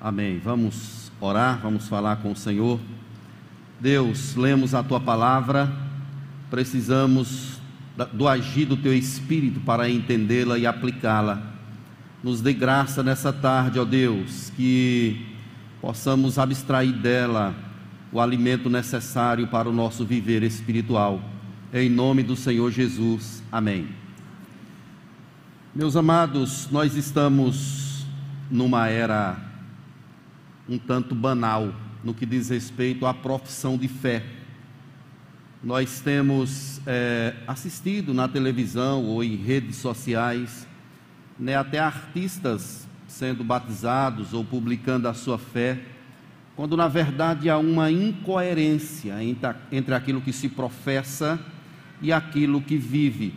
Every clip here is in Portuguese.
Amém. Vamos orar, vamos falar com o Senhor. Deus, lemos a tua palavra, precisamos do agir do teu espírito para entendê-la e aplicá-la. Nos dê graça nessa tarde, ó Deus, que possamos abstrair dela o alimento necessário para o nosso viver espiritual. Em nome do Senhor Jesus. Amém. Meus amados, nós estamos numa era um tanto banal no que diz respeito à profissão de fé. Nós temos é, assistido na televisão ou em redes sociais, né, até artistas sendo batizados ou publicando a sua fé, quando na verdade há uma incoerência entre, aquilo que se professa e aquilo que vive.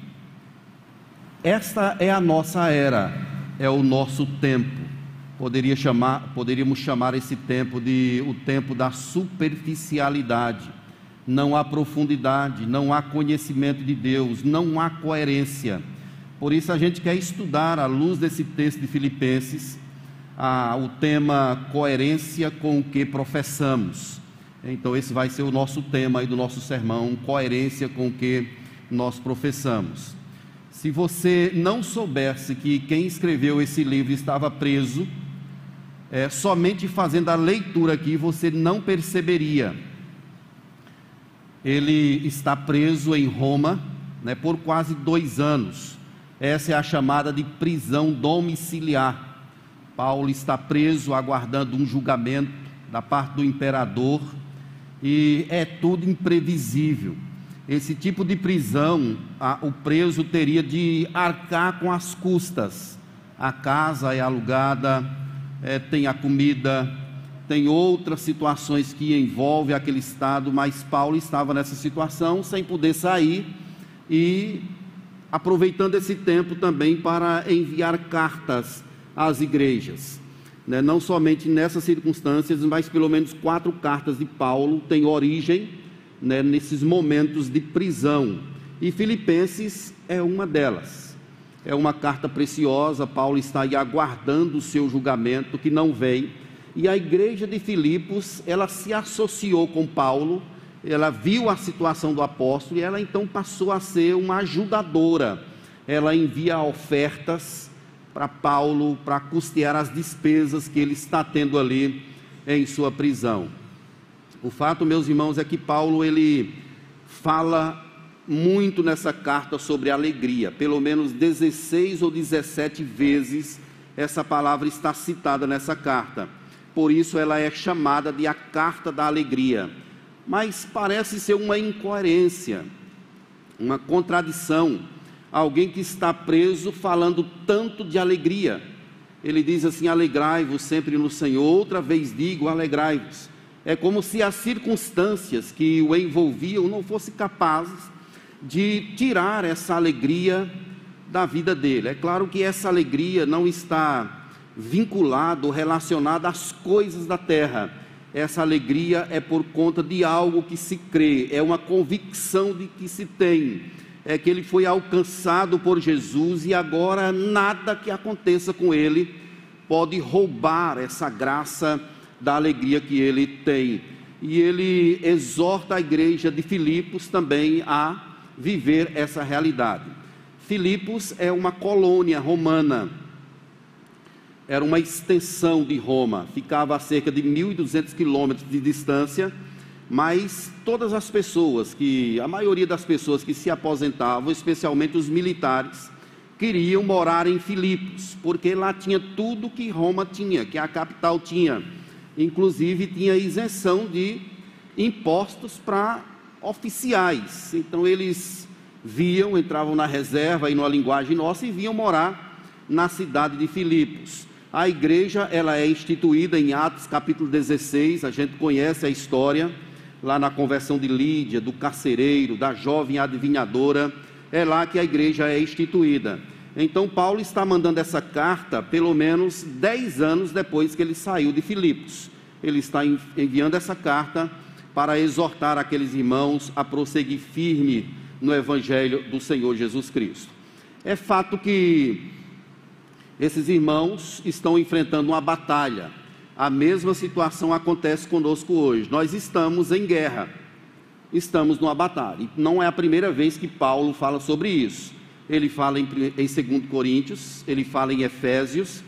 Esta é a nossa era, é o nosso tempo poderia chamar, poderíamos chamar esse tempo de o tempo da superficialidade. Não há profundidade, não há conhecimento de Deus, não há coerência. Por isso a gente quer estudar à luz desse texto de Filipenses a, o tema coerência com o que professamos. Então esse vai ser o nosso tema aí do nosso sermão, coerência com o que nós professamos. Se você não soubesse que quem escreveu esse livro estava preso, é, somente fazendo a leitura aqui você não perceberia. Ele está preso em Roma né, por quase dois anos. Essa é a chamada de prisão domiciliar. Paulo está preso aguardando um julgamento da parte do imperador e é tudo imprevisível. Esse tipo de prisão, a, o preso teria de arcar com as custas. A casa é alugada, é, tem a comida, tem outras situações que envolvem aquele estado, mas Paulo estava nessa situação sem poder sair e aproveitando esse tempo também para enviar cartas às igrejas. Né? Não somente nessas circunstâncias, mas pelo menos quatro cartas de Paulo têm origem né, nesses momentos de prisão. E Filipenses é uma delas é uma carta preciosa. Paulo está aí aguardando o seu julgamento, que não vem. E a igreja de Filipos, ela se associou com Paulo, ela viu a situação do apóstolo e ela então passou a ser uma ajudadora. Ela envia ofertas para Paulo para custear as despesas que ele está tendo ali em sua prisão. O fato, meus irmãos, é que Paulo ele fala muito nessa carta sobre alegria, pelo menos 16 ou 17 vezes essa palavra está citada nessa carta. Por isso ela é chamada de a carta da alegria. Mas parece ser uma incoerência, uma contradição. Alguém que está preso falando tanto de alegria. Ele diz assim: alegrai-vos sempre no Senhor. Outra vez digo: alegrai-vos. É como se as circunstâncias que o envolviam não fossem capazes de tirar essa alegria da vida dele. É claro que essa alegria não está vinculada ou relacionada às coisas da terra. Essa alegria é por conta de algo que se crê, é uma convicção de que se tem. É que ele foi alcançado por Jesus e agora nada que aconteça com ele pode roubar essa graça da alegria que ele tem. E ele exorta a igreja de Filipos também a viver essa realidade. Filipos é uma colônia romana, era uma extensão de Roma, ficava a cerca de 1.200 quilômetros de distância, mas todas as pessoas que, a maioria das pessoas que se aposentavam, especialmente os militares, queriam morar em Filipos, porque lá tinha tudo que Roma tinha, que a capital tinha, inclusive tinha isenção de impostos para oficiais. Então eles viam, entravam na reserva e numa linguagem nossa e vinham morar na cidade de Filipos. A igreja, ela é instituída em Atos capítulo 16, a gente conhece a história, lá na conversão de Lídia, do carcereiro, da jovem adivinhadora, é lá que a igreja é instituída. Então Paulo está mandando essa carta pelo menos dez anos depois que ele saiu de Filipos. Ele está enviando essa carta para exortar aqueles irmãos a prosseguir firme no Evangelho do Senhor Jesus Cristo. É fato que esses irmãos estão enfrentando uma batalha. A mesma situação acontece conosco hoje. Nós estamos em guerra, estamos numa batalha. E não é a primeira vez que Paulo fala sobre isso. Ele fala em, em 2 Coríntios, ele fala em Efésios.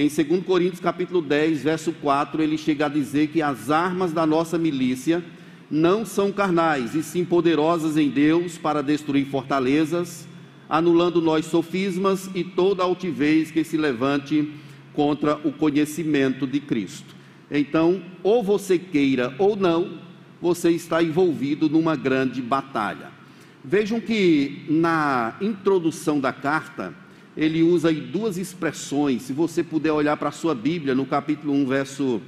Em 2 Coríntios capítulo 10, verso 4, ele chega a dizer que as armas da nossa milícia não são carnais, e sim poderosas em Deus para destruir fortalezas, anulando nós sofismas e toda altivez que se levante contra o conhecimento de Cristo. Então, ou você queira ou não, você está envolvido numa grande batalha. Vejam que na introdução da carta, ele usa aí duas expressões. Se você puder olhar para a sua Bíblia, no capítulo 1, verso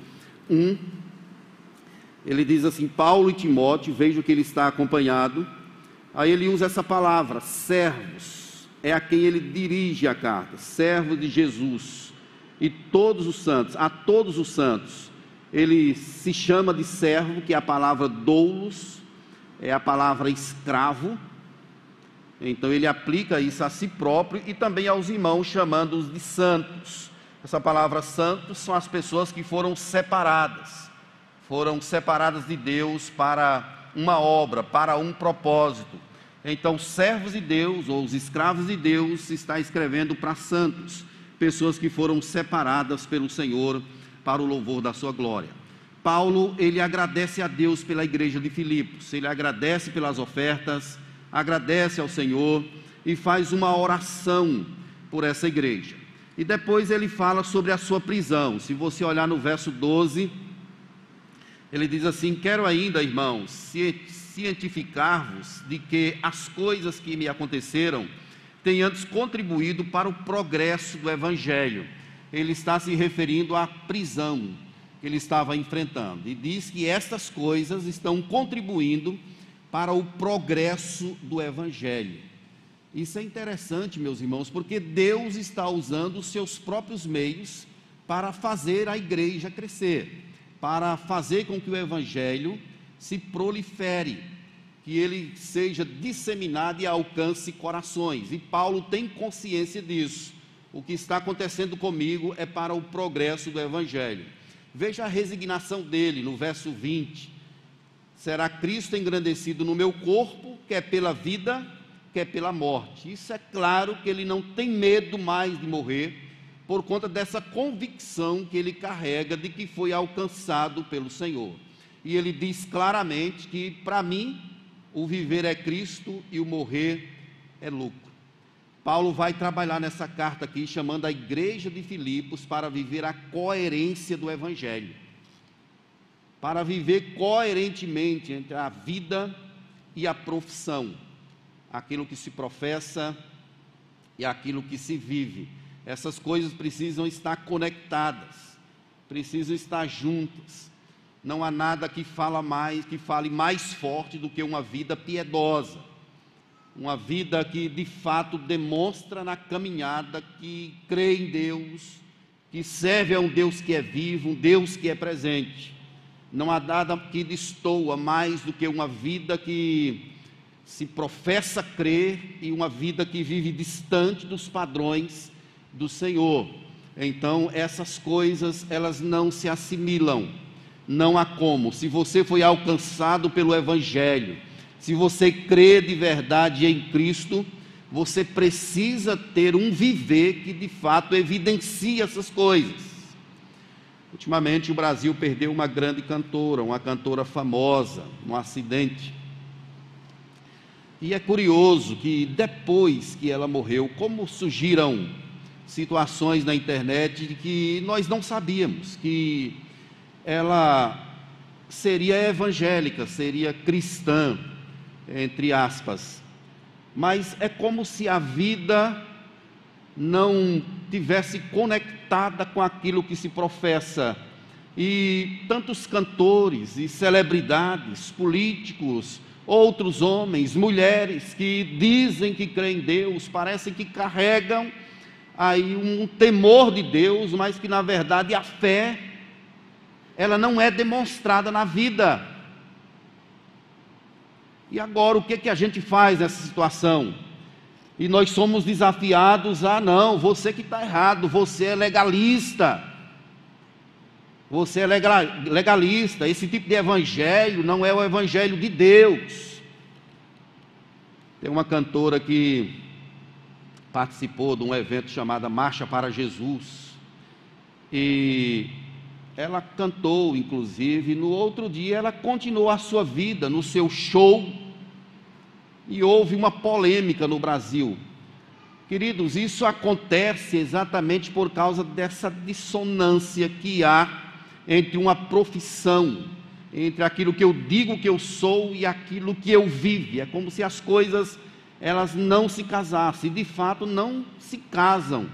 1, ele diz assim: Paulo e Timóteo, vejo que ele está acompanhado. Aí ele usa essa palavra, servos, é a quem ele dirige a carta, servo de Jesus. E todos os santos, a todos os santos, ele se chama de servo, que é a palavra doulos, é a palavra escravo. Então ele aplica isso a si próprio e também aos irmãos, chamando-os de santos. Essa palavra santos são as pessoas que foram separadas foram separadas de Deus para uma obra, para um propósito. Então, servos de Deus ou os escravos de Deus está escrevendo para santos, pessoas que foram separadas pelo Senhor para o louvor da sua glória. Paulo, ele agradece a Deus pela igreja de Filipos, ele agradece pelas ofertas, agradece ao Senhor e faz uma oração por essa igreja. E depois ele fala sobre a sua prisão. Se você olhar no verso 12, ele diz assim: Quero ainda, irmãos, cientificar-vos de que as coisas que me aconteceram têm antes contribuído para o progresso do Evangelho. Ele está se referindo à prisão que ele estava enfrentando. E diz que estas coisas estão contribuindo o progresso do Evangelho. Isso é interessante, meus irmãos, porque Deus está usando os seus próprios meios para fazer a igreja crescer para fazer com que o Evangelho se prolifere, que ele seja disseminado e alcance corações. E Paulo tem consciência disso. O que está acontecendo comigo é para o progresso do Evangelho. Veja a resignação dele no verso 20. Será Cristo engrandecido no meu corpo, quer pela vida, quer pela morte. Isso é claro que ele não tem medo mais de morrer por conta dessa convicção que ele carrega de que foi alcançado pelo Senhor. E ele diz claramente que para mim o viver é Cristo e o morrer é lucro. Paulo vai trabalhar nessa carta aqui chamando a igreja de Filipos para viver a coerência do evangelho. Para viver coerentemente entre a vida e a profissão, aquilo que se professa e aquilo que se vive essas coisas precisam estar conectadas, precisam estar juntas. Não há nada que fala mais, que fale mais forte do que uma vida piedosa. Uma vida que de fato demonstra na caminhada que crê em Deus, que serve a um Deus que é vivo, um Deus que é presente. Não há nada que destoa mais do que uma vida que se professa crer e uma vida que vive distante dos padrões do Senhor. Então, essas coisas, elas não se assimilam. Não há como. Se você foi alcançado pelo Evangelho, se você crê de verdade em Cristo, você precisa ter um viver que de fato evidencie essas coisas. Ultimamente o Brasil perdeu uma grande cantora, uma cantora famosa, um acidente. E é curioso que depois que ela morreu, como surgiram situações na internet de que nós não sabíamos que ela seria evangélica, seria cristã, entre aspas. Mas é como se a vida não tivesse conectada com aquilo que se professa. E tantos cantores e celebridades, políticos, outros homens, mulheres que dizem que creem em Deus, parecem que carregam aí um temor de Deus, mas que na verdade a fé ela não é demonstrada na vida. E agora o que que a gente faz nessa situação? E nós somos desafiados a não, você que está errado, você é legalista. você é legalista, esse tipo de evangelho não é o evangelho de Deus. Tem uma cantora que participou de um evento chamado Marcha para Jesus. E ela cantou, inclusive, no outro dia ela continuou a sua vida no seu show. E houve uma polêmica no Brasil. Queridos, isso acontece exatamente por causa dessa dissonância que há entre uma profissão, entre aquilo que eu digo que eu sou e aquilo que eu vivo. É como se as coisas elas não se casassem, de fato não se casam.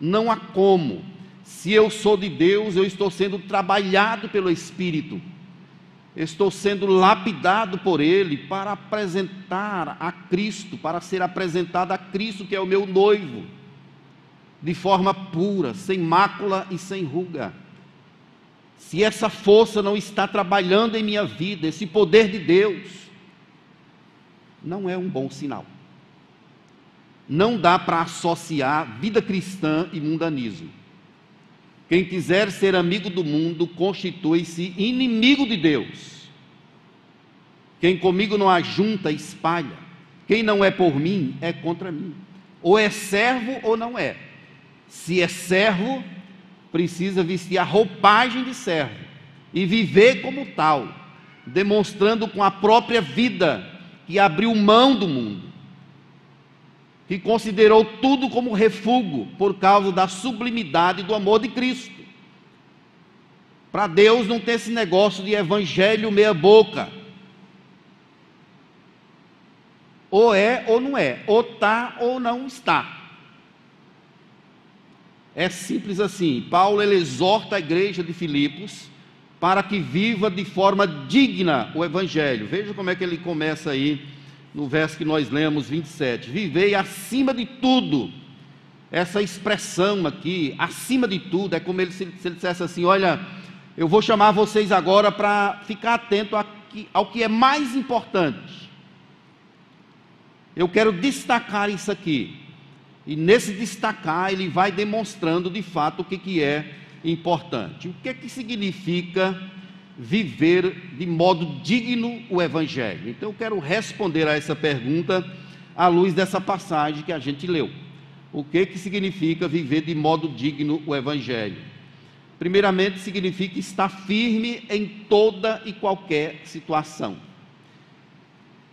Não há como. Se eu sou de Deus, eu estou sendo trabalhado pelo Espírito. Estou sendo lapidado por Ele para apresentar a Cristo, para ser apresentado a Cristo, que é o meu noivo, de forma pura, sem mácula e sem ruga. Se essa força não está trabalhando em minha vida, esse poder de Deus, não é um bom sinal. Não dá para associar vida cristã e mundanismo. Quem quiser ser amigo do mundo constitui-se inimigo de Deus. Quem comigo não ajunta, espalha. Quem não é por mim, é contra mim. Ou é servo ou não é. Se é servo, precisa vestir a roupagem de servo e viver como tal, demonstrando com a própria vida que abriu mão do mundo, que considerou tudo como refúgio por causa da sublimidade do amor de Cristo. Para Deus não tem esse negócio de evangelho meia-boca. Ou é ou não é, ou está ou não está. É simples assim. Paulo exorta a igreja de Filipos para que viva de forma digna o evangelho. Veja como é que ele começa aí no verso que nós lemos 27. Vivei acima de tudo. Essa expressão aqui, acima de tudo, é como ele, se, ele dissesse assim: Olha, eu vou chamar vocês agora para ficar atento ao que é mais importante. Eu quero destacar isso aqui. E nesse destacar, ele vai demonstrando de fato o que, que é importante. O que, que significa viver de modo digno o Evangelho? Então eu quero responder a essa pergunta à luz dessa passagem que a gente leu. O que, que significa viver de modo digno o Evangelho? Primeiramente, significa estar firme em toda e qualquer situação.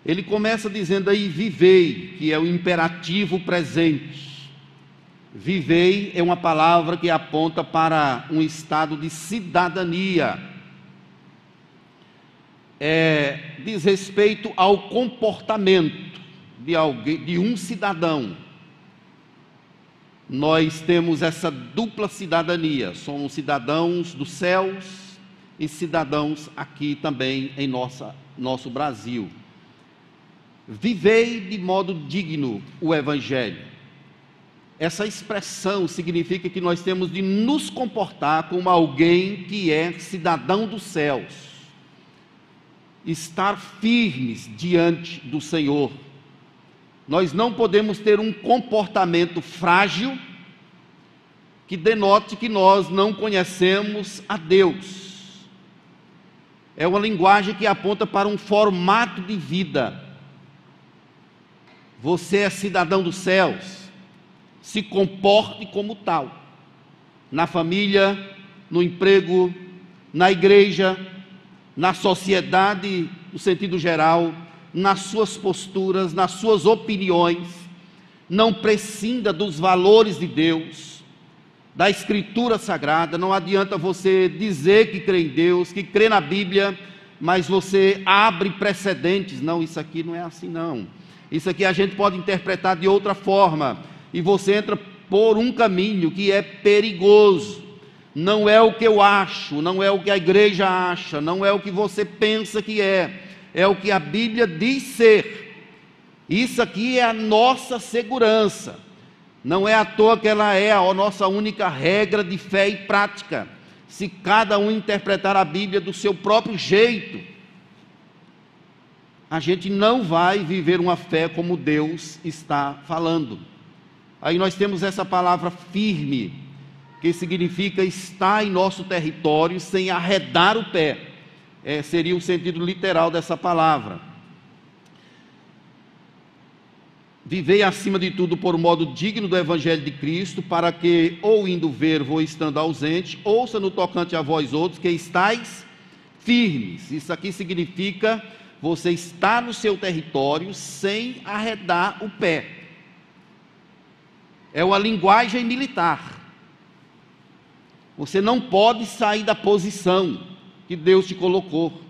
Ele começa dizendo aí: vivei, que é o imperativo presente. Vivei é uma palavra que aponta para um estado de cidadania. É, diz respeito ao comportamento de alguém, de um cidadão. Nós temos essa dupla cidadania, somos cidadãos dos céus e cidadãos aqui também em nossa, nosso Brasil. Vivei de modo digno o Evangelho. Essa expressão significa que nós temos de nos comportar como alguém que é cidadão dos céus, estar firmes diante do Senhor. Nós não podemos ter um comportamento frágil que denote que nós não conhecemos a Deus. É uma linguagem que aponta para um formato de vida você é cidadão dos céus. Se comporte como tal. Na família, no emprego, na igreja, na sociedade, no sentido geral, nas suas posturas, nas suas opiniões. Não prescinda dos valores de Deus, da Escritura Sagrada. Não adianta você dizer que crê em Deus, que crê na Bíblia, mas você abre precedentes. Não, isso aqui não é assim, não. Isso aqui a gente pode interpretar de outra forma. E você entra por um caminho que é perigoso. Não é o que eu acho, não é o que a igreja acha, não é o que você pensa que é, é o que a Bíblia diz ser. Isso aqui é a nossa segurança. Não é à toa que ela é a nossa única regra de fé e prática. Se cada um interpretar a Bíblia do seu próprio jeito, a gente não vai viver uma fé como Deus está falando. Aí nós temos essa palavra firme. Que significa estar em nosso território sem arredar o pé. É, seria o sentido literal dessa palavra. Vivei acima de tudo por modo digno do Evangelho de Cristo, para que, ou indo ver, ou estando ausente, ouça no tocante a vós outros que estáis firmes. Isso aqui significa você estar no seu território sem arredar o pé. É uma linguagem militar. Você não pode sair da posição que Deus te colocou.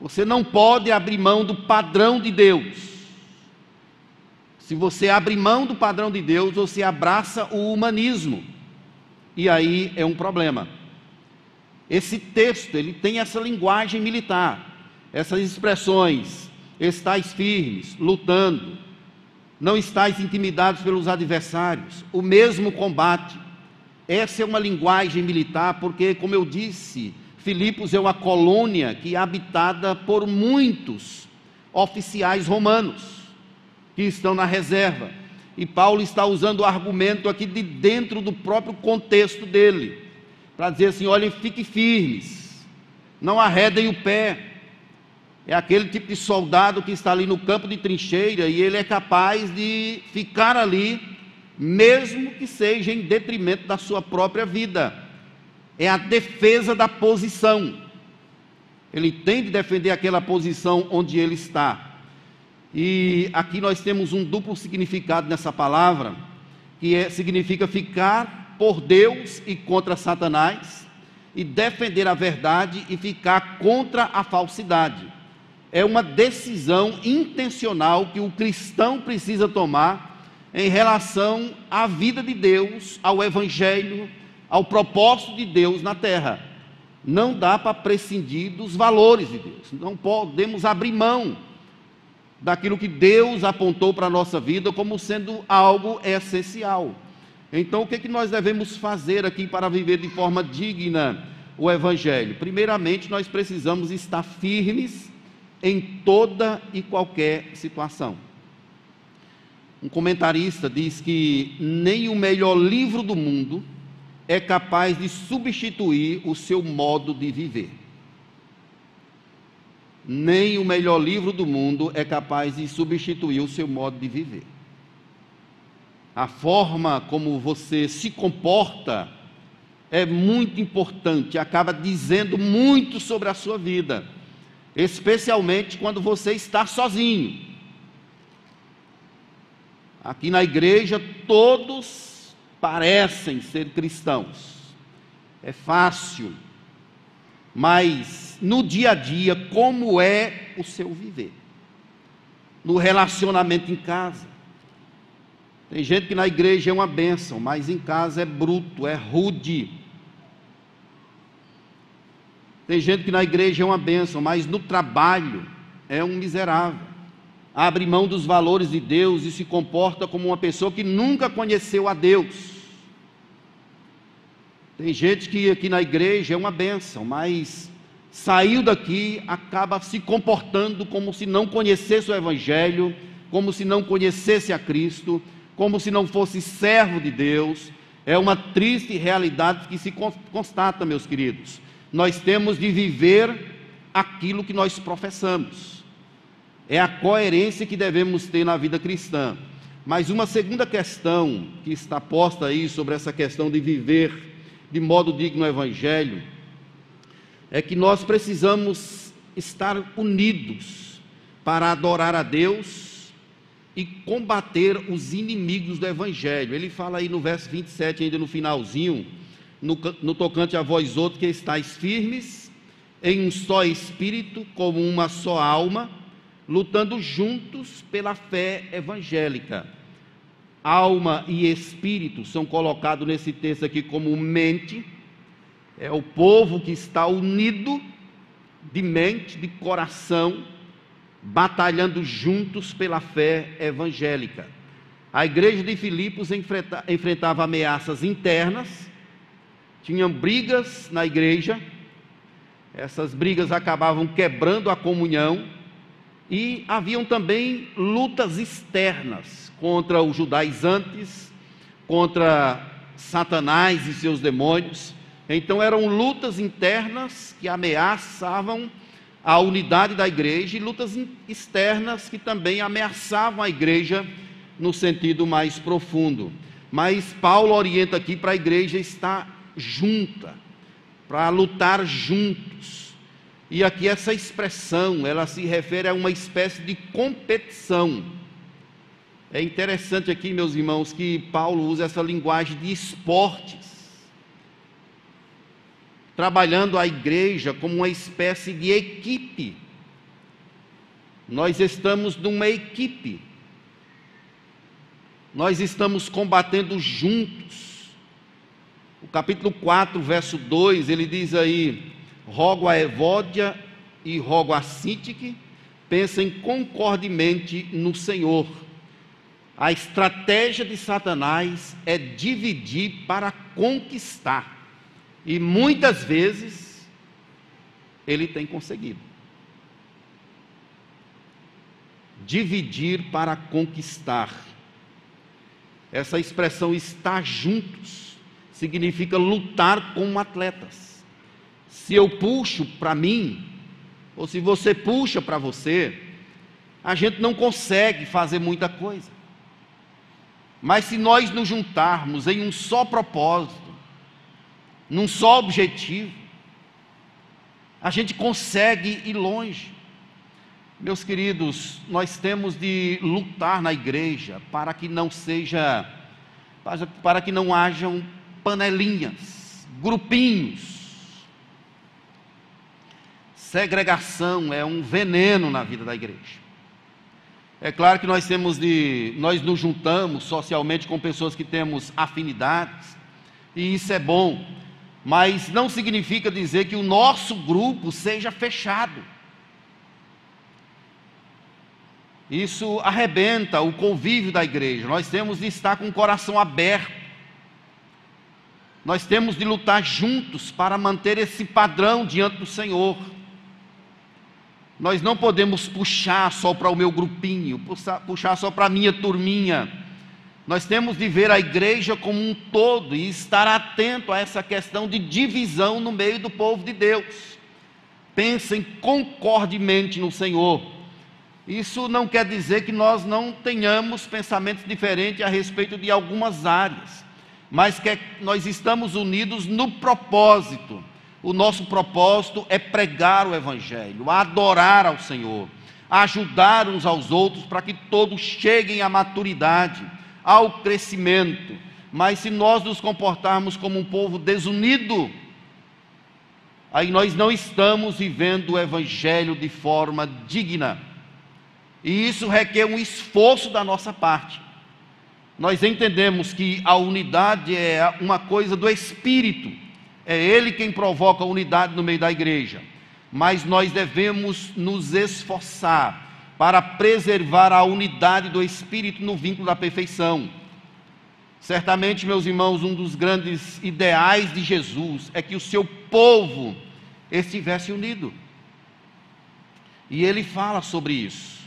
Você não pode abrir mão do padrão de Deus. Se você abre mão do padrão de Deus, você abraça o humanismo. E aí é um problema. Esse texto, ele tem essa linguagem militar, essas expressões: estáis firmes, lutando, não estáis intimidados pelos adversários, o mesmo combate. Essa é uma linguagem militar, porque, como eu disse, Filipos é uma colônia que é habitada por muitos oficiais romanos que estão na reserva. E Paulo está usando o argumento aqui de dentro do próprio contexto dele, para dizer assim: olhem, fiquem firmes, não arredem o pé. É aquele tipo de soldado que está ali no campo de trincheira e ele é capaz de ficar ali, mesmo que seja em detrimento da sua própria vida. É a defesa da posição. Ele tem de defender aquela posição onde ele está. E aqui nós temos um duplo significado nessa palavra, que é, significa ficar por Deus e contra Satanás, e defender a verdade e ficar contra a falsidade. É uma decisão intencional que o cristão precisa tomar em relação à vida de Deus, ao Evangelho, ao propósito de Deus na terra. Não dá para prescindir dos valores de Deus, não podemos abrir mão daquilo que Deus apontou para a nossa vida como sendo algo essencial. Então, o que, é que nós devemos fazer aqui para viver de forma digna o Evangelho? Primeiramente, nós precisamos estar firmes em toda e qualquer situação. Um comentarista diz que nem o melhor livro do mundo é capaz de substituir o seu modo de viver nem o melhor livro do mundo é capaz de substituir o seu modo de viver. A forma como você se comporta é muito importante, acaba dizendo muito sobre a sua vida, especialmente quando você está sozinho. Aqui na igreja, todos parecem ser cristãos, é fácil, mas no dia a dia como é o seu viver, no relacionamento em casa. Tem gente que na igreja é uma bênção, mas em casa é bruto, é rude. Tem gente que na igreja é uma bênção, mas no trabalho é um miserável. Abre mão dos valores de Deus e se comporta como uma pessoa que nunca conheceu a Deus. Tem gente que aqui na igreja é uma bênção, mas saiu daqui, acaba se comportando como se não conhecesse o Evangelho, como se não conhecesse a Cristo, como se não fosse servo de Deus. É uma triste realidade que se constata, meus queridos. Nós temos de viver aquilo que nós professamos. É a coerência que devemos ter na vida cristã. Mas uma segunda questão que está posta aí sobre essa questão de viver de modo digno no Evangelho é que nós precisamos estar unidos para adorar a Deus e combater os inimigos do Evangelho. Ele fala aí no verso 27, ainda no finalzinho, no, no tocante a vós outros que estáis firmes em um só espírito, como uma só alma, lutando juntos pela fé evangélica. Alma e espírito são colocados nesse texto aqui como mente é o povo que está unido de mente, de coração, batalhando juntos pela fé evangélica. A igreja de Filipos enfrentava ameaças internas, tinham brigas na igreja, essas brigas acabavam quebrando a comunhão, e haviam também lutas externas contra os judaizantes, contra Satanás e seus demônios. Então eram lutas internas que ameaçavam a unidade da igreja e lutas externas que também ameaçavam a igreja no sentido mais profundo. Mas Paulo orienta aqui para a igreja estar junta, para lutar juntos. E aqui essa expressão, ela se refere a uma espécie de competição. É interessante aqui, meus irmãos, que Paulo usa essa linguagem de esportes trabalhando a igreja como uma espécie de equipe. Nós estamos numa equipe. Nós estamos combatendo juntos. O capítulo 4, verso 2, ele diz aí: Rogo a Evódia e rogo a Sintique, pensem concordemente no Senhor. A estratégia de Satanás é dividir para conquistar. E muitas vezes ele tem conseguido. Dividir para conquistar. Essa expressão estar juntos significa lutar como atletas. Se eu puxo para mim, ou se você puxa para você, a gente não consegue fazer muita coisa. Mas se nós nos juntarmos em um só propósito, num só objetivo, a gente consegue ir longe. Meus queridos, nós temos de lutar na igreja para que não seja, para que não hajam panelinhas, grupinhos. Segregação é um veneno na vida da igreja. É claro que nós temos de, nós nos juntamos socialmente com pessoas que temos afinidades, e isso é bom mas não significa dizer que o nosso grupo seja fechado. Isso arrebenta o convívio da igreja. Nós temos de estar com o coração aberto. Nós temos de lutar juntos para manter esse padrão diante do Senhor. Nós não podemos puxar só para o meu grupinho, puxar, puxar só para a minha turminha nós temos de ver a igreja como um todo e estar atento a essa questão de divisão no meio do povo de Deus. Pensem concordemente no Senhor. Isso não quer dizer que nós não tenhamos pensamentos diferentes a respeito de algumas áreas, mas que nós estamos unidos no propósito. O nosso propósito é pregar o Evangelho, adorar ao Senhor, ajudar uns aos outros para que todos cheguem à maturidade ao crescimento. Mas se nós nos comportarmos como um povo desunido, aí nós não estamos vivendo o Evangelho de forma digna. E isso requer um esforço da nossa parte. Nós entendemos que a unidade é uma coisa do Espírito, é Ele quem provoca a unidade no meio da igreja. Mas nós devemos nos esforçar para preservar a unidade do Espírito no vínculo da perfeição. Certamente, meus irmãos, um dos grandes ideais de Jesus é que o seu povo estivesse unido. E ele fala sobre isso.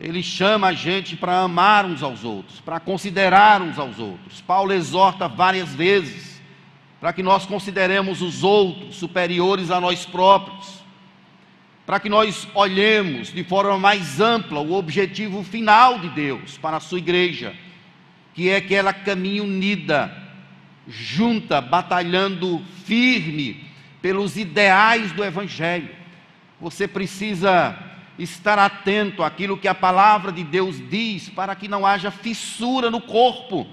Ele chama a gente para amar uns aos outros, para considerar uns aos outros. Paulo exorta várias vezes para que nós consideremos os outros superiores a nós próprios para que nós olhemos de forma mais ampla o objetivo final de Deus para a sua igreja, que é que ela caminhe unida, junta, batalhando firme pelos ideais do Evangelho. Você precisa estar atento àquilo que a palavra de Deus diz, para que não haja fissura no corpo,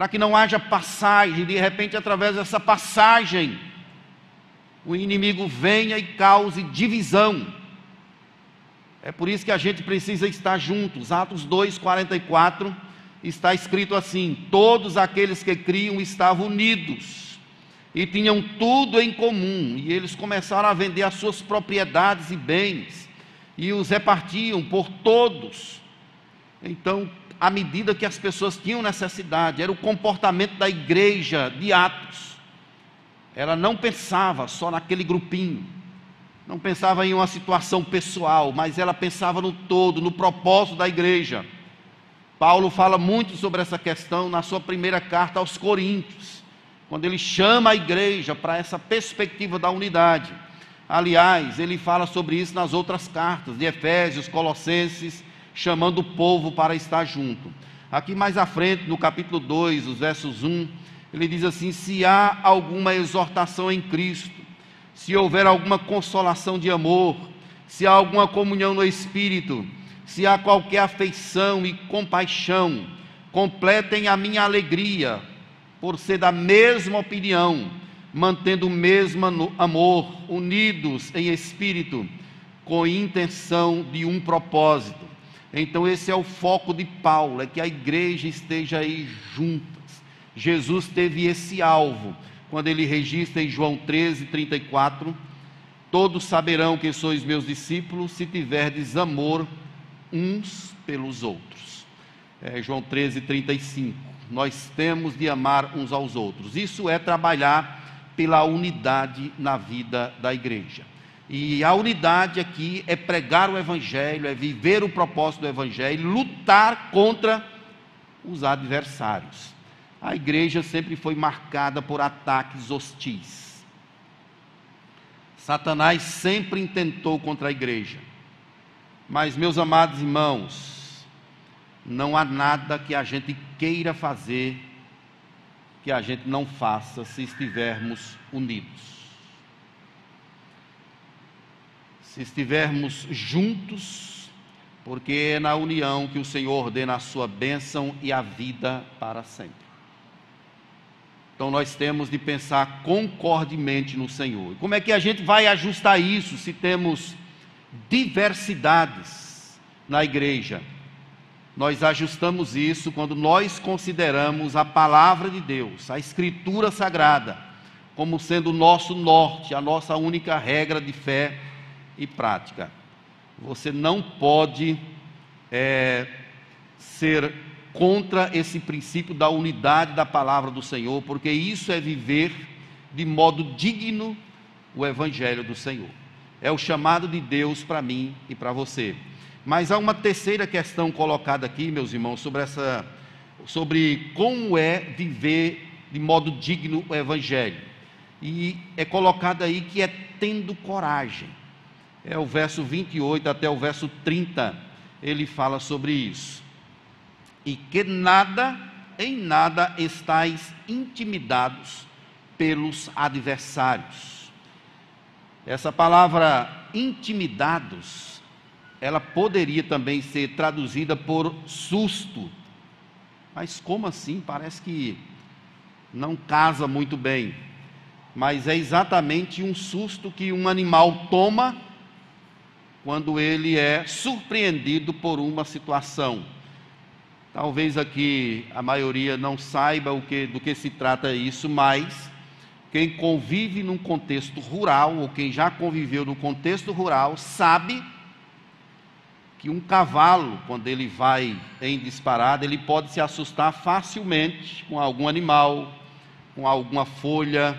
para que não haja passagem, de repente, através dessa passagem, o inimigo venha e cause divisão. É por isso que a gente precisa estar juntos. Atos 2, 44 está escrito assim: Todos aqueles que criam estavam unidos e tinham tudo em comum, e eles começaram a vender as suas propriedades e bens e os repartiam por todos. Então, à medida que as pessoas tinham necessidade, era o comportamento da igreja de Atos ela não pensava só naquele grupinho, não pensava em uma situação pessoal, mas ela pensava no todo, no propósito da igreja. Paulo fala muito sobre essa questão na sua primeira carta aos Coríntios, quando ele chama a igreja para essa perspectiva da unidade. Aliás, ele fala sobre isso nas outras cartas, de Efésios, Colossenses, chamando o povo para estar junto. Aqui mais à frente, no capítulo 2, os versos 1, ele diz assim: Se há alguma exortação em Cristo, se houver alguma consolação de amor, se há alguma comunhão no Espírito, se há qualquer afeição e compaixão, completem a minha alegria, por ser da mesma opinião, mantendo o mesmo amor, unidos em espírito, com intenção de um propósito. Então, esse é o foco de Paulo, é que a igreja esteja aí juntas. Jesus teve esse alvo, quando ele registra em João 13, 34, todos saberão que sois meus discípulos, se tiverdes amor uns pelos outros. É, João 13, 35. Nós temos de amar uns aos outros. Isso é trabalhar pela unidade na vida da igreja. E a unidade aqui é pregar o Evangelho, é viver o propósito do Evangelho, lutar contra os adversários. A igreja sempre foi marcada por ataques hostis. Satanás sempre intentou contra a igreja. Mas, meus amados irmãos, não há nada que a gente queira fazer que a gente não faça se estivermos unidos. Se estivermos juntos, porque é na união que o Senhor ordena a sua bênção e a vida para sempre. Então nós temos de pensar concordemente no Senhor. Como é que a gente vai ajustar isso se temos diversidades na igreja. Nós ajustamos isso quando nós consideramos a palavra de Deus, a Escritura Sagrada, como sendo o nosso norte, a nossa única regra de fé e prática. Você não pode é, ser contra esse princípio da unidade da palavra do Senhor, porque isso é viver de modo digno o Evangelho do Senhor é o chamado de Deus para mim e para você. Mas há uma terceira questão colocada aqui, meus irmãos, sobre essa sobre como é viver de modo digno o evangelho. E é colocado aí que é tendo coragem. É o verso 28 até o verso 30, ele fala sobre isso. E que nada, em nada estáis intimidados pelos adversários essa palavra intimidados, ela poderia também ser traduzida por susto. Mas como assim? Parece que não casa muito bem. Mas é exatamente um susto que um animal toma quando ele é surpreendido por uma situação. Talvez aqui a maioria não saiba o que, do que se trata isso, mas quem convive num contexto rural, ou quem já conviveu no contexto rural, sabe que um cavalo, quando ele vai em disparada, ele pode se assustar facilmente com algum animal, com alguma folha,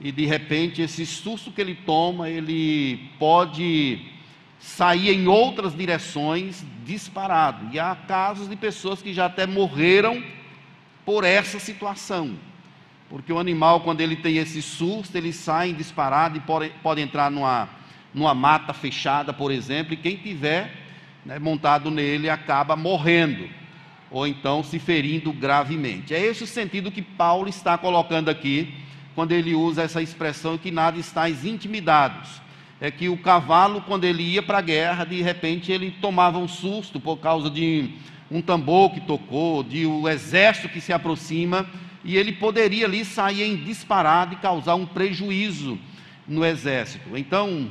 e de repente esse susto que ele toma, ele pode sair em outras direções disparado. E há casos de pessoas que já até morreram por essa situação. Porque o animal, quando ele tem esse susto, ele sai disparado e pode, pode entrar numa, numa mata fechada, por exemplo, e quem tiver né, montado nele acaba morrendo, ou então se ferindo gravemente. É esse o sentido que Paulo está colocando aqui, quando ele usa essa expressão que nada estáis intimidados. É que o cavalo, quando ele ia para a guerra, de repente ele tomava um susto por causa de um tambor que tocou, de um exército que se aproxima e ele poderia ali sair em disparado e causar um prejuízo no exército. Então,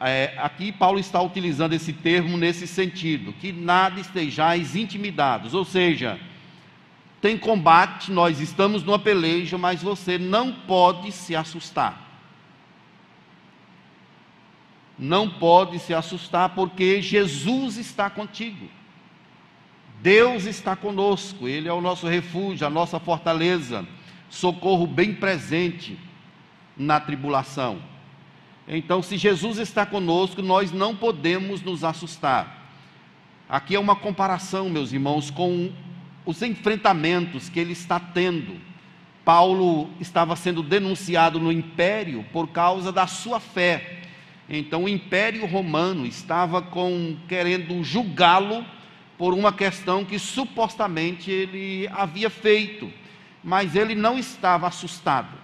é, aqui Paulo está utilizando esse termo nesse sentido, que nada estejais intimidados, ou seja, tem combate, nós estamos numa peleja, mas você não pode se assustar. Não pode se assustar, porque Jesus está contigo. Deus está conosco, Ele é o nosso refúgio, a nossa fortaleza, socorro bem presente na tribulação. Então, se Jesus está conosco, nós não podemos nos assustar. Aqui é uma comparação, meus irmãos, com os enfrentamentos que ele está tendo. Paulo estava sendo denunciado no império por causa da sua fé. Então o Império Romano estava com querendo julgá-lo por uma questão que supostamente ele havia feito, mas ele não estava assustado.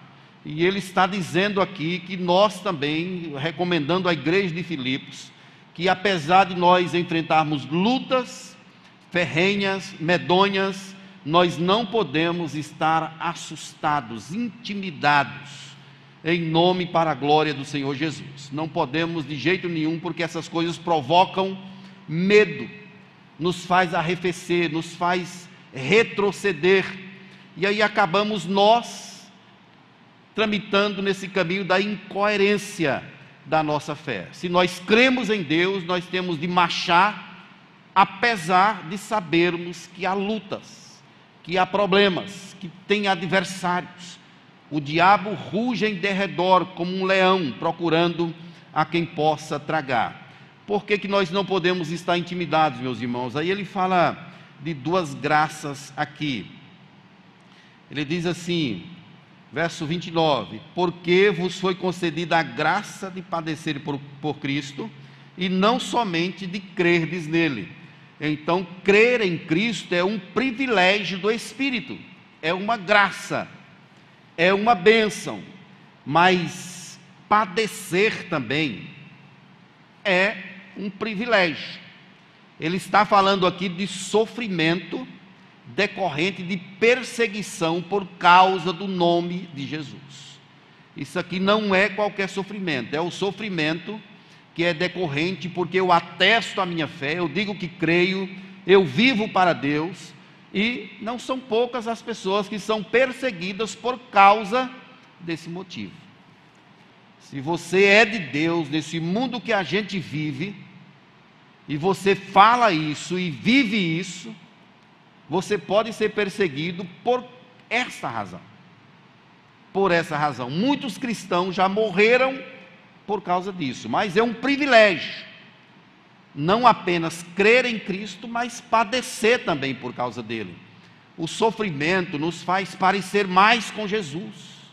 E ele está dizendo aqui que nós também, recomendando à igreja de Filipos, que apesar de nós enfrentarmos lutas ferrenhas, medonhas, nós não podemos estar assustados, intimidados, em nome para a glória do Senhor Jesus. Não podemos de jeito nenhum, porque essas coisas provocam medo, nos faz arrefecer, nos faz retroceder, e aí acabamos nós tramitando nesse caminho da incoerência da nossa fé. Se nós cremos em Deus, nós temos de marchar, apesar de sabermos que há lutas, que há problemas, que tem adversários. O diabo ruge em derredor como um leão, procurando a quem possa tragar. Por que, que nós não podemos estar intimidados, meus irmãos? Aí ele fala de duas graças aqui. Ele diz assim: verso 29, porque vos foi concedida a graça de padecer por, por Cristo, e não somente de crerdes nele. Então, crer em Cristo é um privilégio do Espírito, é uma graça, é uma bênção, mas padecer também é um privilégio. Ele está falando aqui de sofrimento decorrente de perseguição por causa do nome de Jesus. Isso aqui não é qualquer sofrimento, é o sofrimento que é decorrente porque eu atesto a minha fé, eu digo que creio, eu vivo para Deus, e não são poucas as pessoas que são perseguidas por causa desse motivo. Se você é de Deus, nesse mundo que a gente vive, e você fala isso e vive isso, você pode ser perseguido por esta razão. Por essa razão. Muitos cristãos já morreram por causa disso, mas é um privilégio. Não apenas crer em Cristo, mas padecer também por causa dele. O sofrimento nos faz parecer mais com Jesus.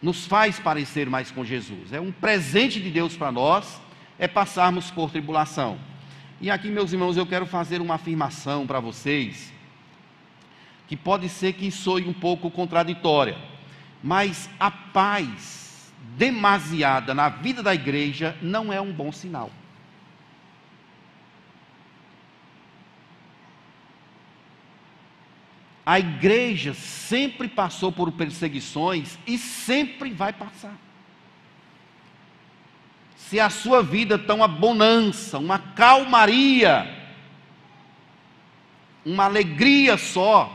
Nos faz parecer mais com Jesus. É um presente de Deus para nós, é passarmos por tribulação. E aqui, meus irmãos, eu quero fazer uma afirmação para vocês, que pode ser que soe um pouco contraditória, mas a paz demasiada na vida da igreja não é um bom sinal. A igreja sempre passou por perseguições e sempre vai passar. Se a sua vida está uma bonança, uma calmaria, uma alegria só,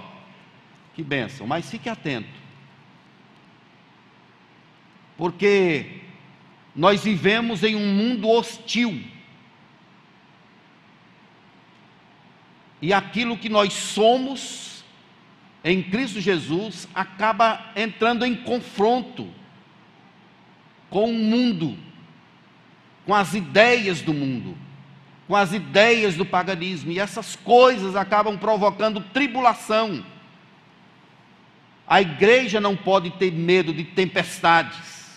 que benção, mas fique atento, porque nós vivemos em um mundo hostil, e aquilo que nós somos em Cristo Jesus acaba entrando em confronto com o mundo com as ideias do mundo, com as ideias do paganismo, e essas coisas acabam provocando tribulação. A igreja não pode ter medo de tempestades.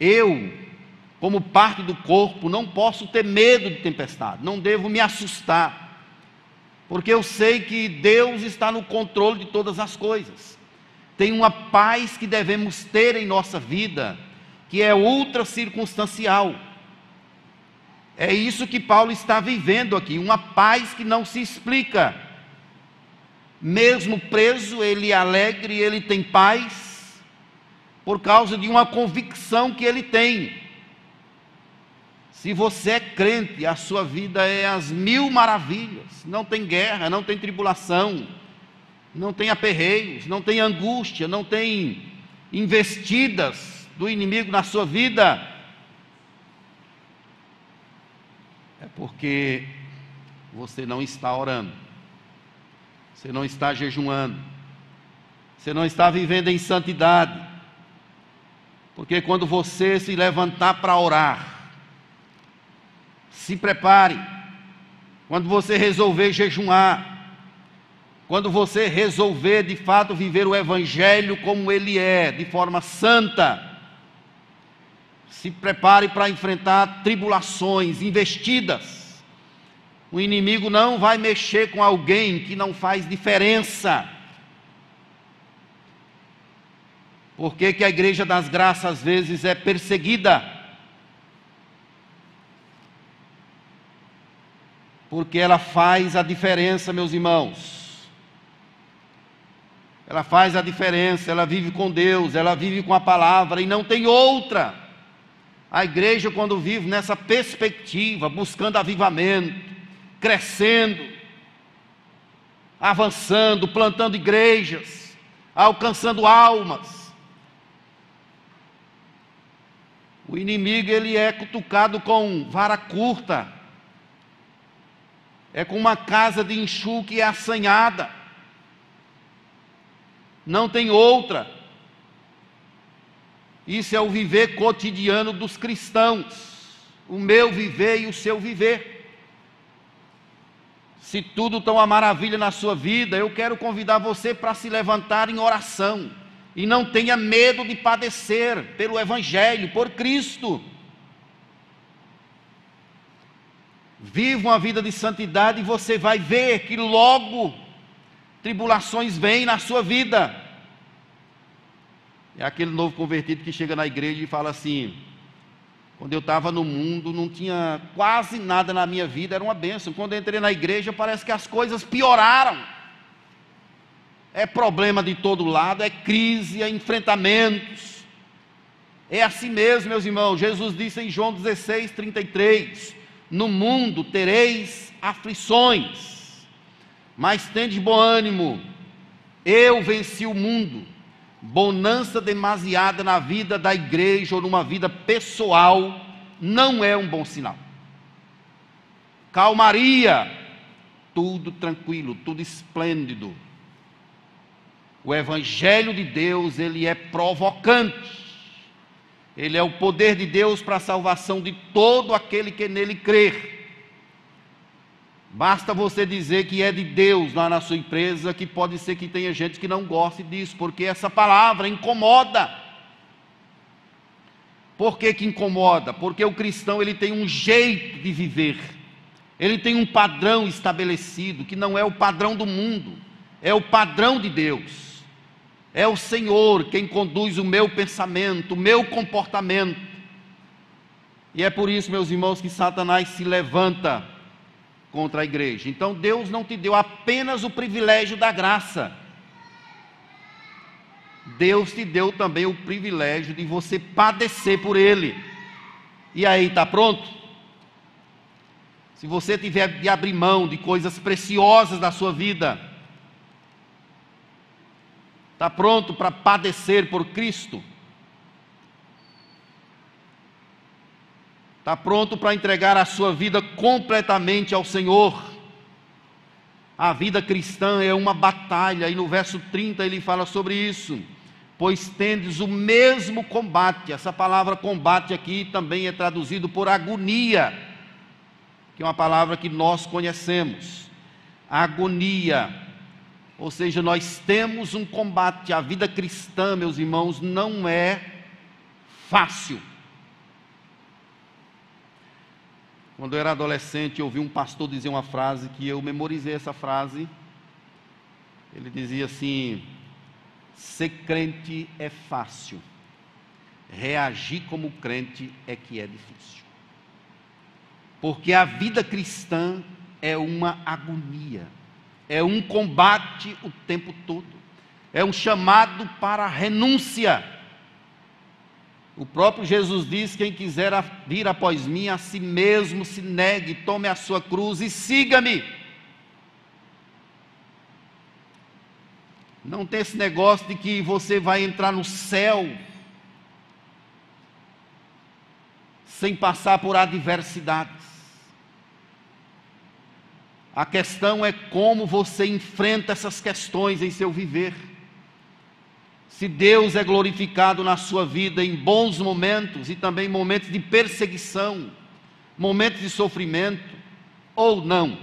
Eu, como parte do corpo, não posso ter medo de tempestade, não devo me assustar, porque eu sei que Deus está no controle de todas as coisas. Tem uma paz que devemos ter em nossa vida, que é ultra circunstancial. É isso que Paulo está vivendo aqui, uma paz que não se explica. Mesmo preso, ele é alegre, ele tem paz, por causa de uma convicção que ele tem. Se você é crente, a sua vida é as mil maravilhas, não tem guerra, não tem tribulação, não tem aperreios, não tem angústia, não tem investidas, do inimigo na sua vida, é porque você não está orando, você não está jejuando, você não está vivendo em santidade. Porque quando você se levantar para orar, Se prepare. Quando você resolver jejuar, quando você resolver de fato viver o Evangelho como ele é, de forma santa, se prepare para enfrentar tribulações, investidas. O inimigo não vai mexer com alguém que não faz diferença. Por que, que a igreja das graças às vezes é perseguida? Porque ela faz a diferença, meus irmãos. Ela faz a diferença, ela vive com Deus, ela vive com a palavra e não tem outra. A igreja, quando vive nessa perspectiva, buscando avivamento, crescendo, avançando, plantando igrejas, alcançando almas. O inimigo ele é cutucado com vara curta, é com uma casa de enxuque assanhada, não tem outra. Isso é o viver cotidiano dos cristãos, o meu viver e o seu viver. Se tudo está uma maravilha na sua vida, eu quero convidar você para se levantar em oração e não tenha medo de padecer pelo Evangelho, por Cristo. Viva uma vida de santidade e você vai ver que logo tribulações vêm na sua vida. É aquele novo convertido que chega na igreja e fala assim: quando eu estava no mundo, não tinha quase nada na minha vida, era uma bênção. Quando entrei na igreja, parece que as coisas pioraram. É problema de todo lado, é crise, é enfrentamentos. É assim mesmo, meus irmãos. Jesus disse em João 16, 33: No mundo tereis aflições, mas tendes bom ânimo, eu venci o mundo bonança demasiada na vida da igreja ou numa vida pessoal não é um bom sinal. Calmaria, tudo tranquilo, tudo esplêndido. O evangelho de Deus, ele é provocante. Ele é o poder de Deus para a salvação de todo aquele que nele crer. Basta você dizer que é de Deus lá na sua empresa, que pode ser que tenha gente que não goste disso, porque essa palavra incomoda. Por que, que incomoda? Porque o cristão ele tem um jeito de viver, ele tem um padrão estabelecido, que não é o padrão do mundo, é o padrão de Deus. É o Senhor quem conduz o meu pensamento, o meu comportamento. E é por isso, meus irmãos, que Satanás se levanta contra a igreja. Então Deus não te deu apenas o privilégio da graça. Deus te deu também o privilégio de você padecer por Ele. E aí, está pronto? Se você tiver de abrir mão de coisas preciosas da sua vida, está pronto para padecer por Cristo? Está pronto para entregar a sua vida completamente ao Senhor. A vida cristã é uma batalha, e no verso 30 ele fala sobre isso. Pois tendes o mesmo combate, essa palavra combate aqui também é traduzido por agonia, que é uma palavra que nós conhecemos. Agonia, ou seja, nós temos um combate, a vida cristã, meus irmãos, não é fácil. Quando eu era adolescente, eu ouvi um pastor dizer uma frase que eu memorizei essa frase. Ele dizia assim: ser crente é fácil, reagir como crente é que é difícil. Porque a vida cristã é uma agonia, é um combate o tempo todo, é um chamado para renúncia. O próprio Jesus diz: quem quiser vir após mim, a si mesmo se negue, tome a sua cruz e siga-me. Não tem esse negócio de que você vai entrar no céu sem passar por adversidades. A questão é como você enfrenta essas questões em seu viver se Deus é glorificado na sua vida em bons momentos e também momentos de perseguição, momentos de sofrimento ou não?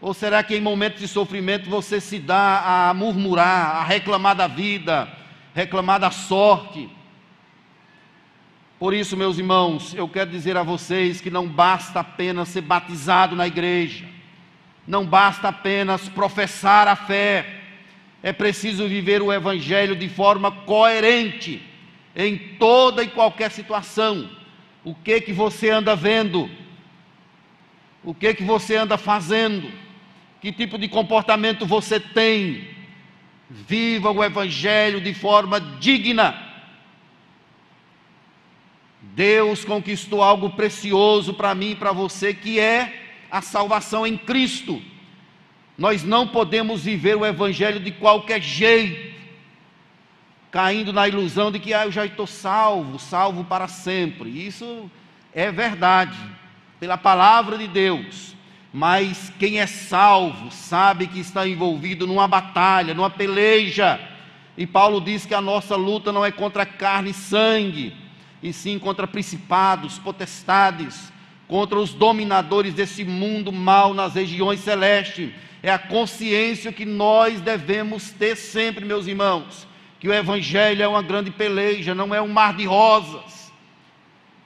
Ou será que em momentos de sofrimento você se dá a murmurar, a reclamar da vida, reclamar da sorte? Por isso, meus irmãos, eu quero dizer a vocês que não basta apenas ser batizado na igreja, não basta apenas professar a fé, é preciso viver o Evangelho de forma coerente em toda e qualquer situação. O que que você anda vendo? O que que você anda fazendo? Que tipo de comportamento você tem? Viva o Evangelho de forma digna. Deus conquistou algo precioso para mim e para você, que é a salvação em Cristo. Nós não podemos viver o Evangelho de qualquer jeito, caindo na ilusão de que ah, eu já estou salvo, salvo para sempre. Isso é verdade, pela palavra de Deus. Mas quem é salvo sabe que está envolvido numa batalha, numa peleja. E Paulo diz que a nossa luta não é contra carne e sangue, e sim contra principados, potestades, contra os dominadores desse mundo mal nas regiões celestes. É a consciência que nós devemos ter sempre, meus irmãos, que o Evangelho é uma grande peleja, não é um mar de rosas.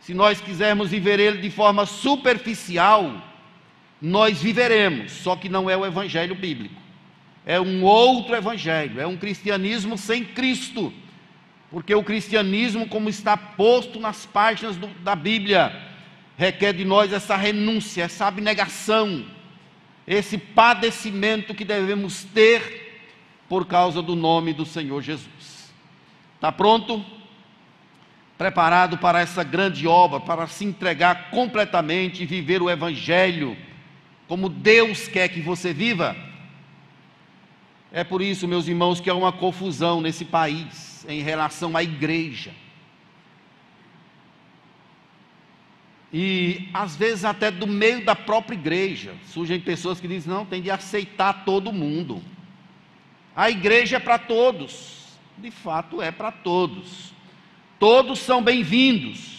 Se nós quisermos viver ele de forma superficial, nós viveremos, só que não é o evangelho bíblico. É um outro evangelho, é um cristianismo sem Cristo. Porque o cristianismo, como está posto nas páginas do, da Bíblia, requer de nós essa renúncia, essa abnegação, esse padecimento que devemos ter por causa do nome do Senhor Jesus. Está pronto? Preparado para essa grande obra, para se entregar completamente e viver o Evangelho como Deus quer que você viva. É por isso, meus irmãos, que há uma confusão nesse país em relação à igreja. E às vezes até do meio da própria igreja surgem pessoas que dizem: não, tem de aceitar todo mundo. A igreja é para todos. De fato é para todos. Todos são bem-vindos.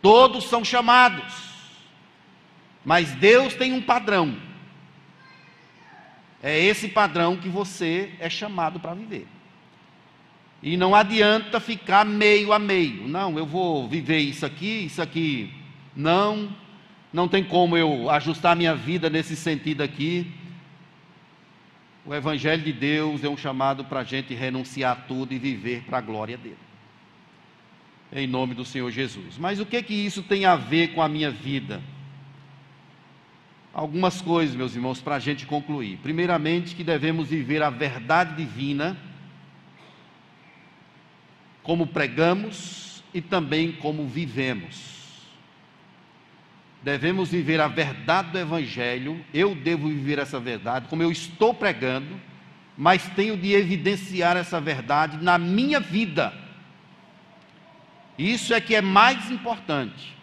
Todos são chamados. Mas Deus tem um padrão. É esse padrão que você é chamado para viver. E não adianta ficar meio a meio. Não, eu vou viver isso aqui, isso aqui. Não, não tem como eu ajustar minha vida nesse sentido aqui. O Evangelho de Deus é um chamado para a gente renunciar a tudo e viver para a glória dele. Em nome do Senhor Jesus. Mas o que que isso tem a ver com a minha vida? algumas coisas, meus irmãos, para a gente concluir. Primeiramente, que devemos viver a verdade divina, como pregamos e também como vivemos. Devemos viver a verdade do Evangelho, eu devo viver essa verdade, como eu estou pregando, mas tenho de evidenciar essa verdade na minha vida. Isso é que é mais importante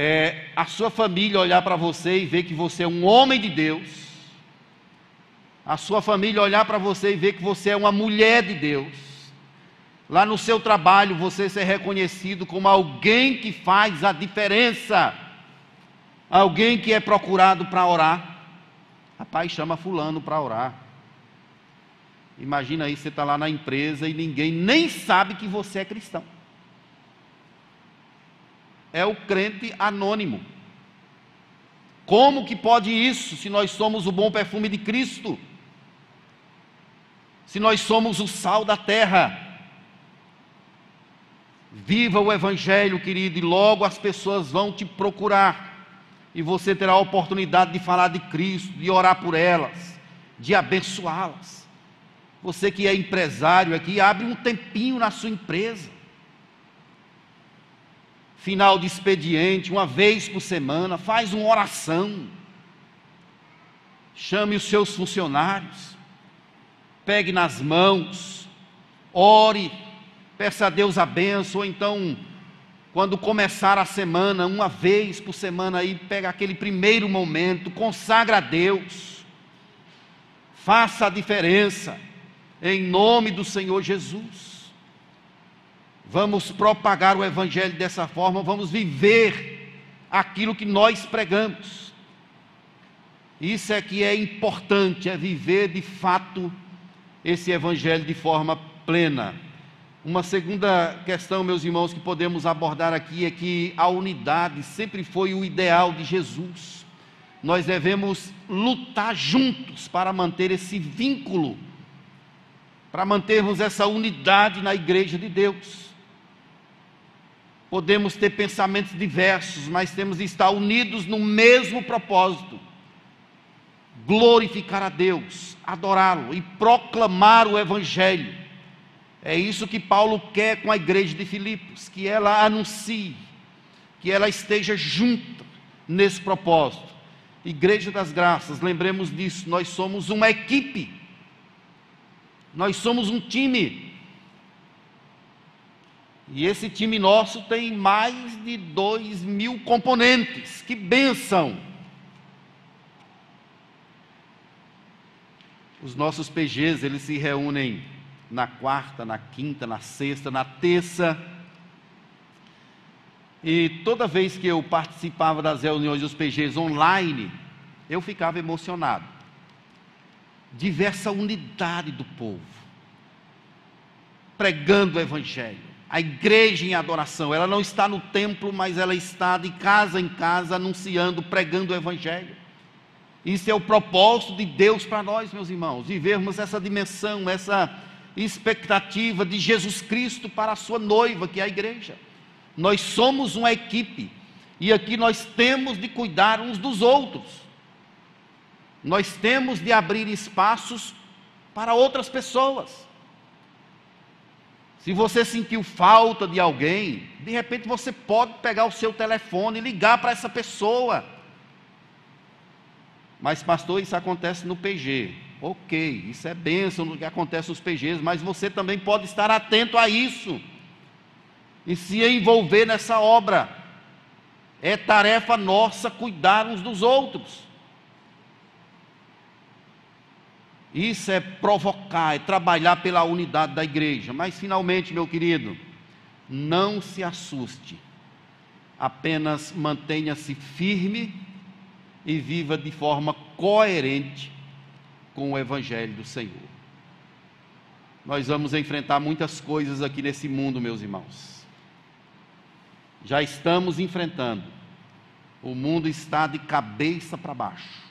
é, a sua família olhar para você e ver que você é um homem de Deus, a sua família olhar para você e ver que você é uma mulher de Deus, lá no seu trabalho você ser reconhecido como alguém que faz a diferença, alguém que é procurado para orar. Rapaz, chama Fulano para orar. Imagina aí, você está lá na empresa e ninguém nem sabe que você é cristão é o crente anônimo. Como que pode isso se nós somos o bom perfume de Cristo? Se nós somos o sal da terra? Viva o Evangelho, querido, e logo as pessoas vão te procurar, e você terá a oportunidade de falar de Cristo, de orar por elas, de abençoá-las. Você que é empresário aqui, abre um tempinho na sua empresa. Final de expediente, uma vez por semana, faz uma oração. Chame os seus funcionários, pegue nas mãos, ore, peça a Deus a benção, ou então, quando começar a semana, uma vez por semana aí, pega aquele primeiro momento, consagra a Deus, faça a diferença, em nome do Senhor Jesus. vamos propagar o Evangelho dessa forma, vamos viver aquilo que nós pregamos. Isso é que é importante, é viver de fato esse Evangelho de forma plena. Uma segunda questão, meus irmãos, que podemos abordar aqui é que a unidade sempre foi o ideal de Jesus. Nós devemos lutar juntos para manter esse vínculo, para mantermos essa unidade na igreja de Deus. Podemos ter pensamentos diversos, mas temos de estar unidos no mesmo propósito: glorificar a Deus, adorá-lo e proclamar o Evangelho. É isso que Paulo quer com a igreja de Filipos, que ela anuncie, que ela esteja junta nesse propósito. Igreja das Graças, lembremos disso, nós somos uma equipe, nós somos um time. E esse time nosso tem mais de dois mil componentes. Que benção! Os nossos PGs, eles se reúnem na quarta, na quinta, na sexta, na terça. E toda vez que eu participava das reuniões dos PGs online, eu ficava emocionado. Diversa unidade do povo, pregando o Evangelho a igreja em adoração. Ela não está no templo, mas ela está de casa em casa anunciando, pregando o evangelho. Isso é o propósito de Deus para nós, meus irmãos, vivermos essa dimensão, essa expectativa de Jesus Cristo para a sua noiva, que é a igreja. Nós somos uma equipe e aqui nós temos de cuidar uns dos outros. Nós temos de abrir espaços para outras pessoas. Se você sentiu falta de alguém, de repente você pode pegar o seu telefone e ligar para essa pessoa. Mas, pastor, isso acontece no PG. Ok, isso é bênção no que acontece nos PGs, mas você também pode estar atento a isso e se envolver nessa obra. É tarefa nossa cuidar uns dos outros. Isso é provocar, é trabalhar pela unidade da igreja. Mas, finalmente, meu querido, não se assuste. Apenas mantenha-se firme e viva de forma coerente com o Evangelho do Senhor. Nós vamos enfrentar muitas coisas aqui nesse mundo, meus irmãos. Já estamos enfrentando. O mundo está de cabeça para baixo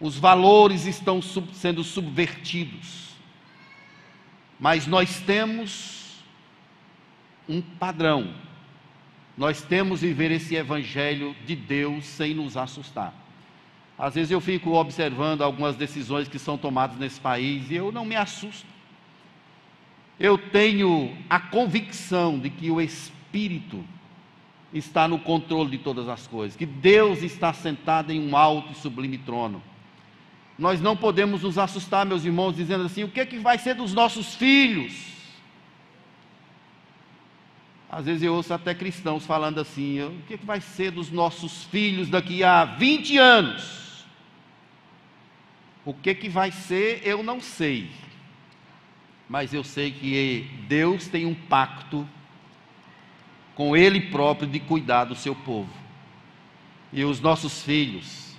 os valores estão sub, sendo subvertidos. Mas nós temos um padrão. Nós temos viver esse evangelho de Deus sem nos assustar. Às vezes eu fico observando algumas decisões que são tomadas nesse país e eu não me assusto. Eu tenho a convicção de que o Espírito está no controle de todas as coisas, que Deus está sentado em um alto e sublime trono nós não podemos nos assustar, meus irmãos, dizendo assim: o que, é que vai ser dos nossos filhos? Às vezes eu ouço até cristãos falando assim: o que, é que vai ser dos nossos filhos daqui a 20 anos? O que, que vai ser, eu não sei. Mas eu sei que Deus tem um pacto com Ele próprio de cuidar do seu povo. E os nossos filhos,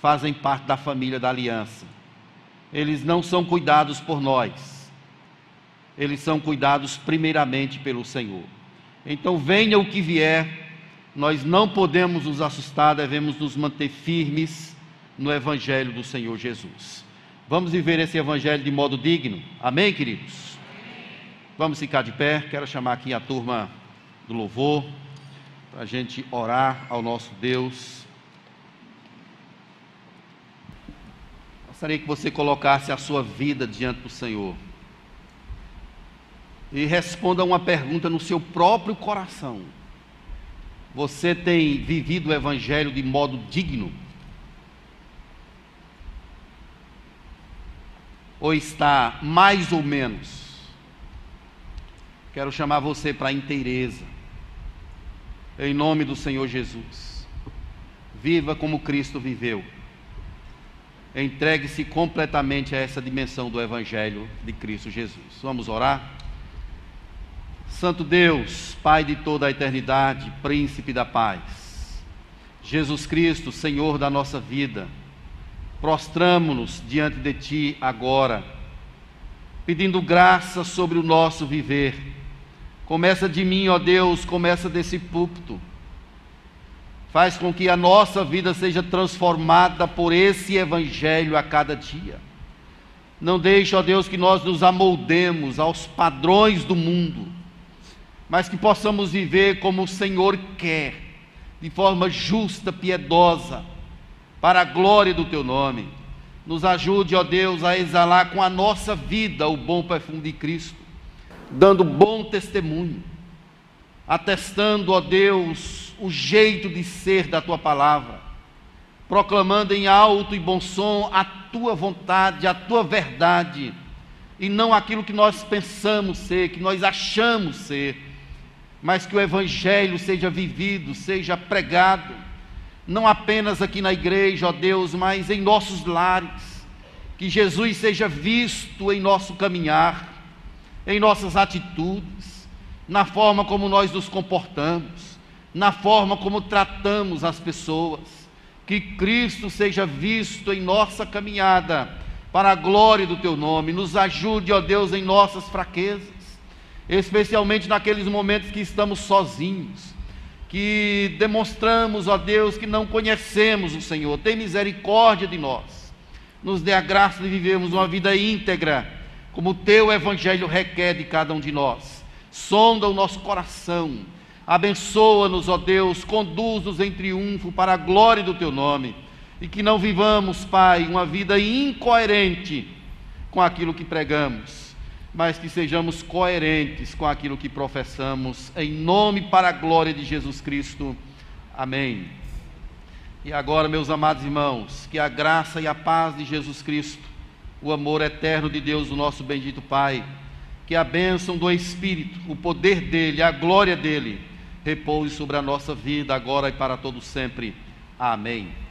fazem parte da família da aliança. Eles não são cuidados por nós, eles são cuidados primeiramente pelo Senhor. Então, venha o que vier, nós não podemos nos assustar, devemos nos manter firmes no Evangelho do Senhor Jesus. Vamos viver esse Evangelho de modo digno, amém, queridos? Vamos ficar de pé, quero chamar aqui a turma do louvor, para a gente orar ao nosso Deus. Gostaria que você colocasse a sua vida diante do Senhor e responda uma pergunta no seu próprio coração. Você tem vivido o Evangelho de modo digno? Ou está mais ou menos? Quero chamar você para a inteireza, em nome do Senhor Jesus. Viva como Cristo viveu entregue-se completamente a essa dimensão do Evangelho de Cristo Jesus. Vamos orar? Santo Deus, Pai de toda a eternidade, Príncipe da paz, Jesus Cristo, Senhor da nossa vida, prostramo-nos diante de Ti agora, pedindo graça sobre o nosso viver. Começa de mim, ó Deus, começa desse púlpito. Faz com que a nossa vida seja transformada por esse Evangelho a cada dia. Não deixe, ó Deus, que nós nos amoldemos aos padrões do mundo, mas que possamos viver como o Senhor quer, de forma justa, piedosa, para a glória do Teu nome. Nos ajude, ó Deus, a exalar com a nossa vida o bom perfume de Cristo, dando bom testemunho, atestando, ó Deus, o jeito de ser da Tua palavra, proclamando em alto e bom som a tua vontade, a tua verdade, e não aquilo que nós pensamos ser, que nós achamos ser, mas que o Evangelho seja vivido, seja pregado, não apenas aqui na igreja, ó Deus, mas em nossos lares, que Jesus seja visto em nosso caminhar, em nossas atitudes, na forma como nós nos comportamos, na forma como tratamos as pessoas. Que Cristo seja visto em nossa caminhada, para a glória do Teu nome. Nos ajude, ó Deus, em nossas fraquezas, especialmente naqueles momentos que estamos sozinhos, que demonstramos, ó Deus, que não conhecemos o Senhor. Tem misericórdia de nós. Nos dê a graça de vivermos uma vida íntegra, como o Teu Evangelho requer de cada um de nós. Sonda o nosso coração Abençoa-nos, ó Deus, conduz-nos em triunfo para a glória do teu nome. E que não vivamos, Pai, uma vida incoerente com aquilo que pregamos, mas que sejamos coerentes com aquilo que professamos, em nome para a glória de Jesus Cristo. Amém. E agora, meus amados irmãos, que a graça e a paz de Jesus Cristo, o amor eterno de Deus, o nosso bendito Pai, que a bênção do Espírito, o poder dele, a glória dele, repouse sobre a nossa vida agora e para todo sempre. Amém.